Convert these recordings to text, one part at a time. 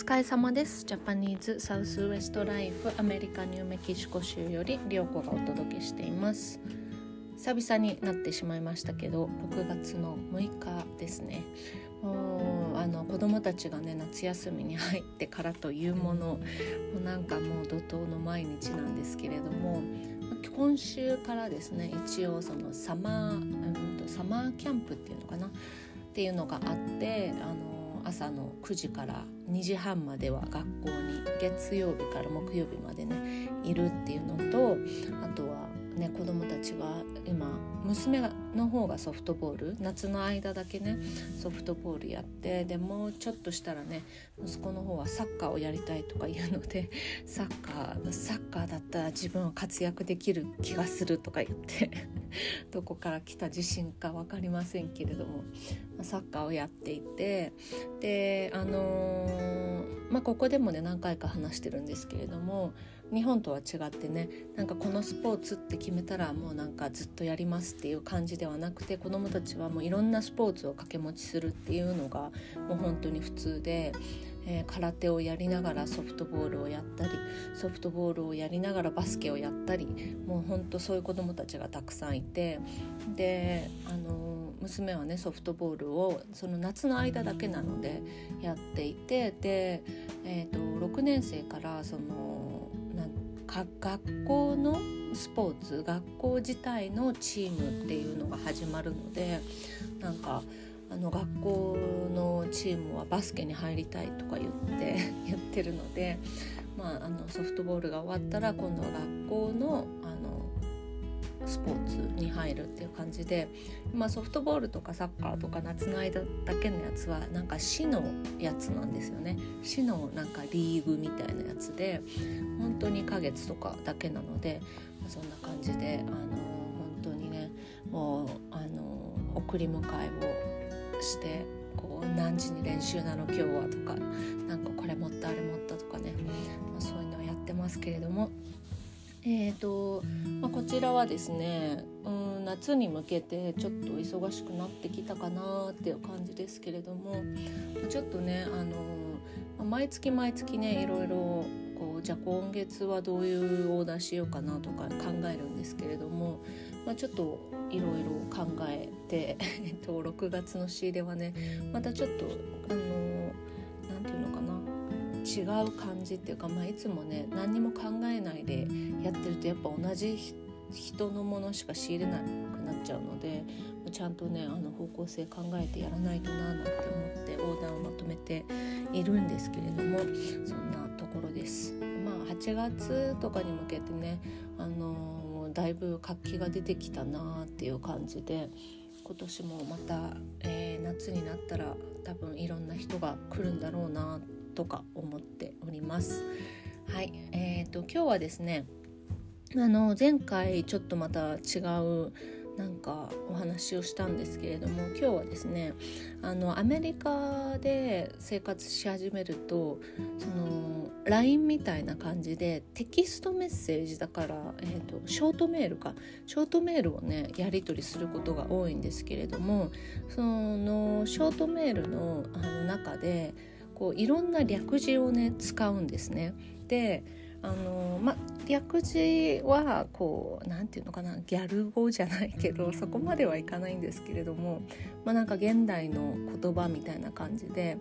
疲れ様です。ジャパニーズサウスウエストライフアメリカニューメキシコ州よりリョコがお届けしています。久々になってしまいましたけど6月の6日ですね。もうあの子供たちがね夏休みに入ってからというものもうなんかもう怒涛の毎日なんですけれども今週からですね一応そのサマー、うん、サマーキャンプっていうのかな？っていうのがあってあの朝の9時から2時半までは学校に月曜日から木曜日までねいるっていうのとあとはね子供たちが今娘がの方がソフトボール夏の間だけねソフトボールやってでもうちょっとしたらね息子の方はサッカーをやりたいとか言うので サッカーサッカーだったら自分は活躍できる気がするとか言って どこから来た自信か分かりませんけれどもサッカーをやっていてであのー、まあここでもね何回か話してるんですけれども日本とは違ってねなんかこのスポーツって決めたらもうなんかずっとやりますっていう感じではなくて子どもたちはもういろんなスポーツを掛け持ちするっていうのがもう本当に普通で。えー、空手をやりながらソフトボールをやったりソフトボールをやりながらバスケをやったりもうほんとそういう子どもたちがたくさんいてであの娘はねソフトボールをその夏の間だけなのでやっていてで、えーと、と6年生からその学校のスポーツ学校自体のチームっていうのが始まるのでなんかあの学校のチームはバスケに入りたいとか言って 言ってるので、まあ、あのソフトボールが終わったら今度は学校のあのスポーツに入るっていう感じで、まあ、ソフトボールとかサッカーとか夏の間だけのやつはなんか市のやつなんですよね。市のなんかリーグみたいなやつで本当にヶ月とかだけなので、まあ、そんな感じであの本当にねもうあの送り迎えをしてこう何時に練習なの今日はとかなんかこれ持ったあれ持ったとかね、まあ、そういうのをやってますけれどもえーとまあ、こちらはですねうん夏に向けてちょっと忙しくなってきたかなっていう感じですけれどもちょっとねあの毎月毎月ねいろいろこうじゃあ今月はどういうオーダーしようかなとか考えるんですけれども、まあ、ちょっといろいろ考えて、えっと、6月の仕入れはねまたちょっとあの違う感じっていうか、まあ、いつもね何にも考えないでやってるとやっぱ同じ人のものしか仕入れなくなっちゃうのでちゃんとねあの方向性考えてやらないとななんて思ってオーダーをまとめているんですけれどもそんなところです。まあ、8月とかに向けてね、あのー、だいぶ活気が出てきたなっていう感じで今年もまた、えー、夏になったら多分いろんな人が来るんだろうなってとか思っております。はい、えーと、今日はですねあの前回ちょっとまた違うなんかお話をしたんですけれども今日はですねあのアメリカで生活し始めるとその LINE みたいな感じでテキストメッセージだから、えーと、ショートメールかショートメールをねやり取りすることが多いんですけれどもそのショートメールのあの中でこういろんな略字をね使うんですね。であのま略字はこう何て言うのかなギャル語じゃないけどそこまではいかないんですけれども、まあ、なんか現代の言葉みたいな感じで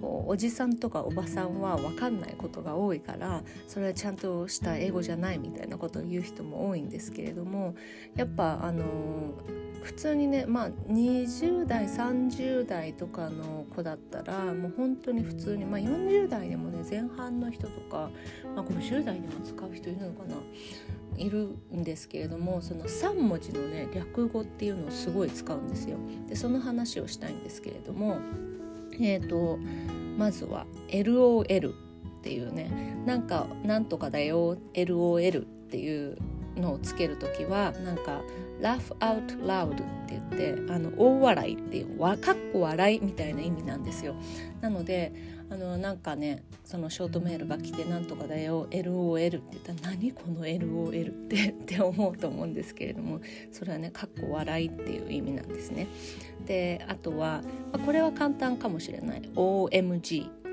こうおじさんとかおばさんは分かんないことが多いからそれはちゃんとした英語じゃないみたいなことを言う人も多いんですけれどもやっぱあの普通にねまあ20代30代とかの子だったらもう本当に普通に、まあ、40代でもね前半の人とか、まあ、50代でも使う人いるのかな？いるんですけれどもその3文字のね略語っていうのをすごい使うんですよ。でその話をしたいんですけれどもえーと、まずは LOL っていうねなんかなんとかだよ LOL っていうのをつける時はなんか laugh out loud って言ってあの大笑いっていうわかっこ笑いみたいな意味なんですよ。なのであのなんかねそのショートメールが来て「なんとかだよ LOL」って言ったら「何この LOL って」って思うと思うんですけれどもそれはねかっこ笑いっていう意味なんですね。であとは、まあ、これは簡単かもしれない。OMG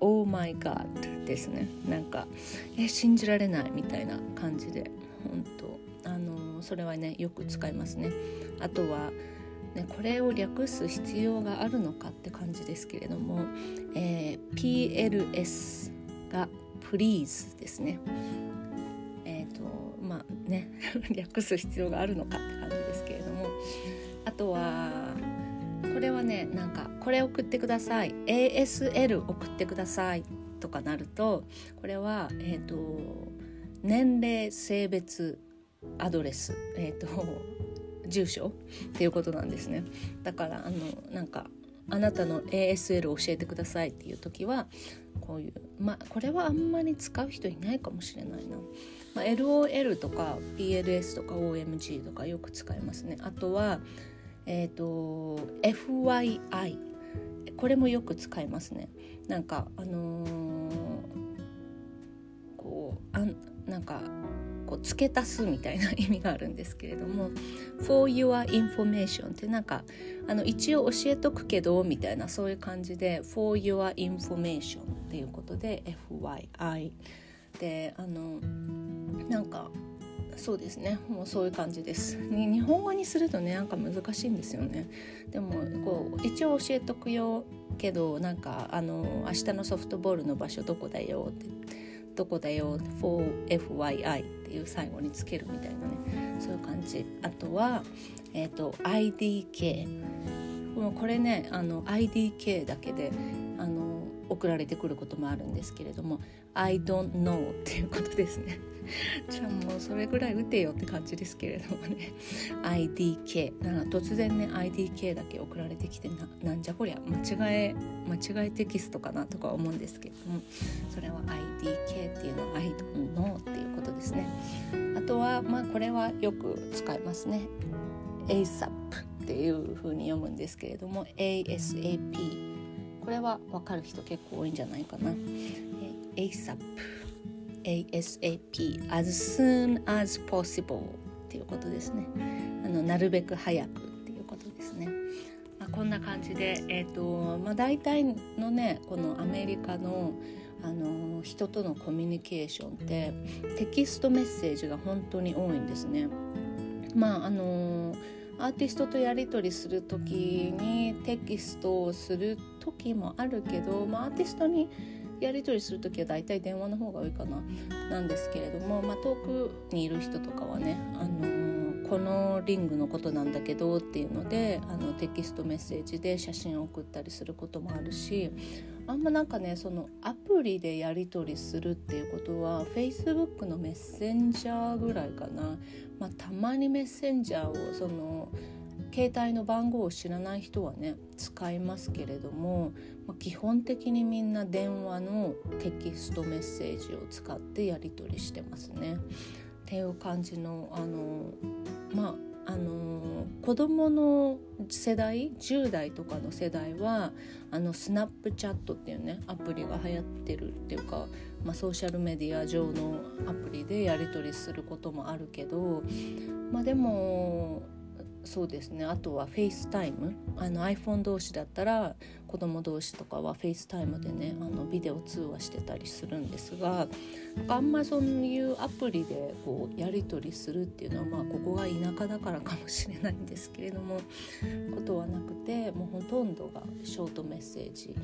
Oh my God ですね。なんかえ信じられないみたいな感じで。本当。あのそれはねよく使いますね。あとはね、これを略す必要があるのかって感じですけれども、えー、PLS が Please ですね。えっ、ー、とまあね 略す必要があるのかって感じ。これはねなんかこれ送ってください。ASL 送ってください。とかなるとこれはえ、ー、と年齢性別アドレスえっ、ー、と住所っていうことなんですね。だからあのなんかあなたの ASL を教えてくださいっていう時はこういうまあこれはあんまり使う人いないかもしれないな、まあ、LOL とか PLS とか OMG とかよく使いますね。あとはえっ、ー、と FYI これもよく使いますね。なんかあのー、こうあんなんかこう付け足すみたいな意味があるんですけれども「for your information」ってなんかあの一応教えとくけどみたいなそういう感じで「for your information」っていうことで「FYI」であのなんかそうですね。もうそういう感じです。日本語にするとねなんか難しいんですよね。でもこう一応教えとくよけどなんかあの明日のソフトボールの場所どこだよってどこだよ？4FYI っていう最後につけるみたいなね。そういう感じ。あとは、えーと、IDK もうこれねあの IDK だけであの送られてくることもあるんですけれども I don't know っていうことですね。じゃあもうそれぐらい打てよって感じですけれどもね。IDK な突然ね IDK だけ送られてきてななんじゃこりゃ間違え間違えテキストかなとか思うんですけれどもそれは IDK っていうのは I don't know っていうことですね。あとはまあこれはよく使いますね。ASAP っていう風に読むんですけれども ASAP これは分かる人結構多いんじゃないかな。ASAP ASAP as soon as possible っていうことですね。あのなるべく早くっていうことですね。まあ、こんな感じで、えーとまあ、大体のねこのアメリカのあの人とのコミュニケーションってテキストメッセージが本当に多いんですね。まああのアーティストとやり取りする時にテキストをする時もあるけど、まあ、アーティストにやり取りする時は大体電話の方が多いかななんですけれども、まあ、遠くにいる人とかはね、あのー、このリングのことなんだけどっていうのであのテキストメッセージで写真を送ったりすることもあるしあんまなんかねそのアプリでやり取りするっていうことは Facebook のメッセンジャーぐらいかな、まあ、たまにメッセンジャーをその携帯の番号を知らない人はね使いますけれども、まあ、基本的にみんな電話のテキストメッセージを使ってやり取りしてますね。っていう感じのあのまああの子供の世代10代とかの世代はあのスナップチャットっていうねアプリが流行ってるっていうか、まあ、ソーシャルメディア上のアプリでやり取りすることもあるけどまあでもそうですね。あとはフェイスタイムあの iPhone 同士だったら子供同士とかはフェイスタイムでねあのビデオ通話してたりするんですがあんまそういうアプリでこうやり取りするっていうのはまあここが田舎だからかもしれないんですけれどもことはなくてもうほとんどがショートメッセージ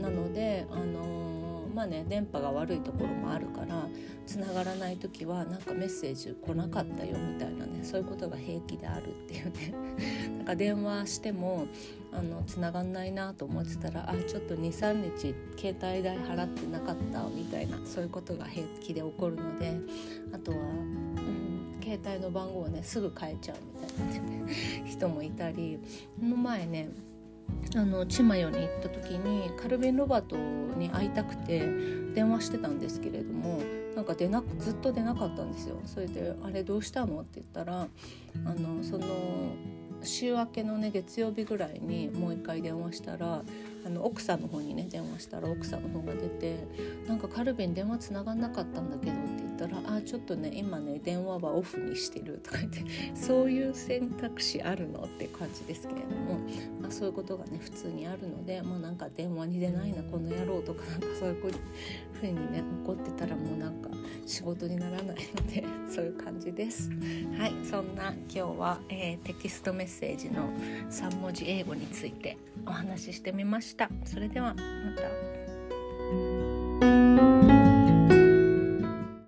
なのであのーまあね電波が悪いところもあるからつながらない時はなんかメッセージ来なかったよみたいなねそういうことが平気であるっていうね。なんか電話してもあの繋がんないなと思ってたらあちょっと23日携帯代払ってなかったみたいなそういうことが平気で起こるのであとは、うん、携帯の番号をねすぐ変えちゃうみたいな、ね、人もいたりこの前ねあのチマヨに行った時にカルビン・ロバートに会いたくて電話してたんですけれどもなんか出なずっと出なかったんですよ。それで「あれどうしたの?」って言ったらあのその週明けのね月曜日ぐらいにもう一回電話したらあの奥さんの方にね電話したら奥さんの方が出て「なんかカルビン電話つながんなかったんだけど」って言ったら「あちょっとね今ね電話はオフにしてる」とか言ってそういう選択肢あるのって感じですけれども、まあ、そういうことがね普通にあるのでもうなんか電話に出ないなこの野郎とかなんかそういうふうにね怒ってたらもうなんか仕事にならないのでそういう感じです。はいそんな今日は、えー、テキストメッセージの3文字英語についてお話ししてみましたした。それではまた。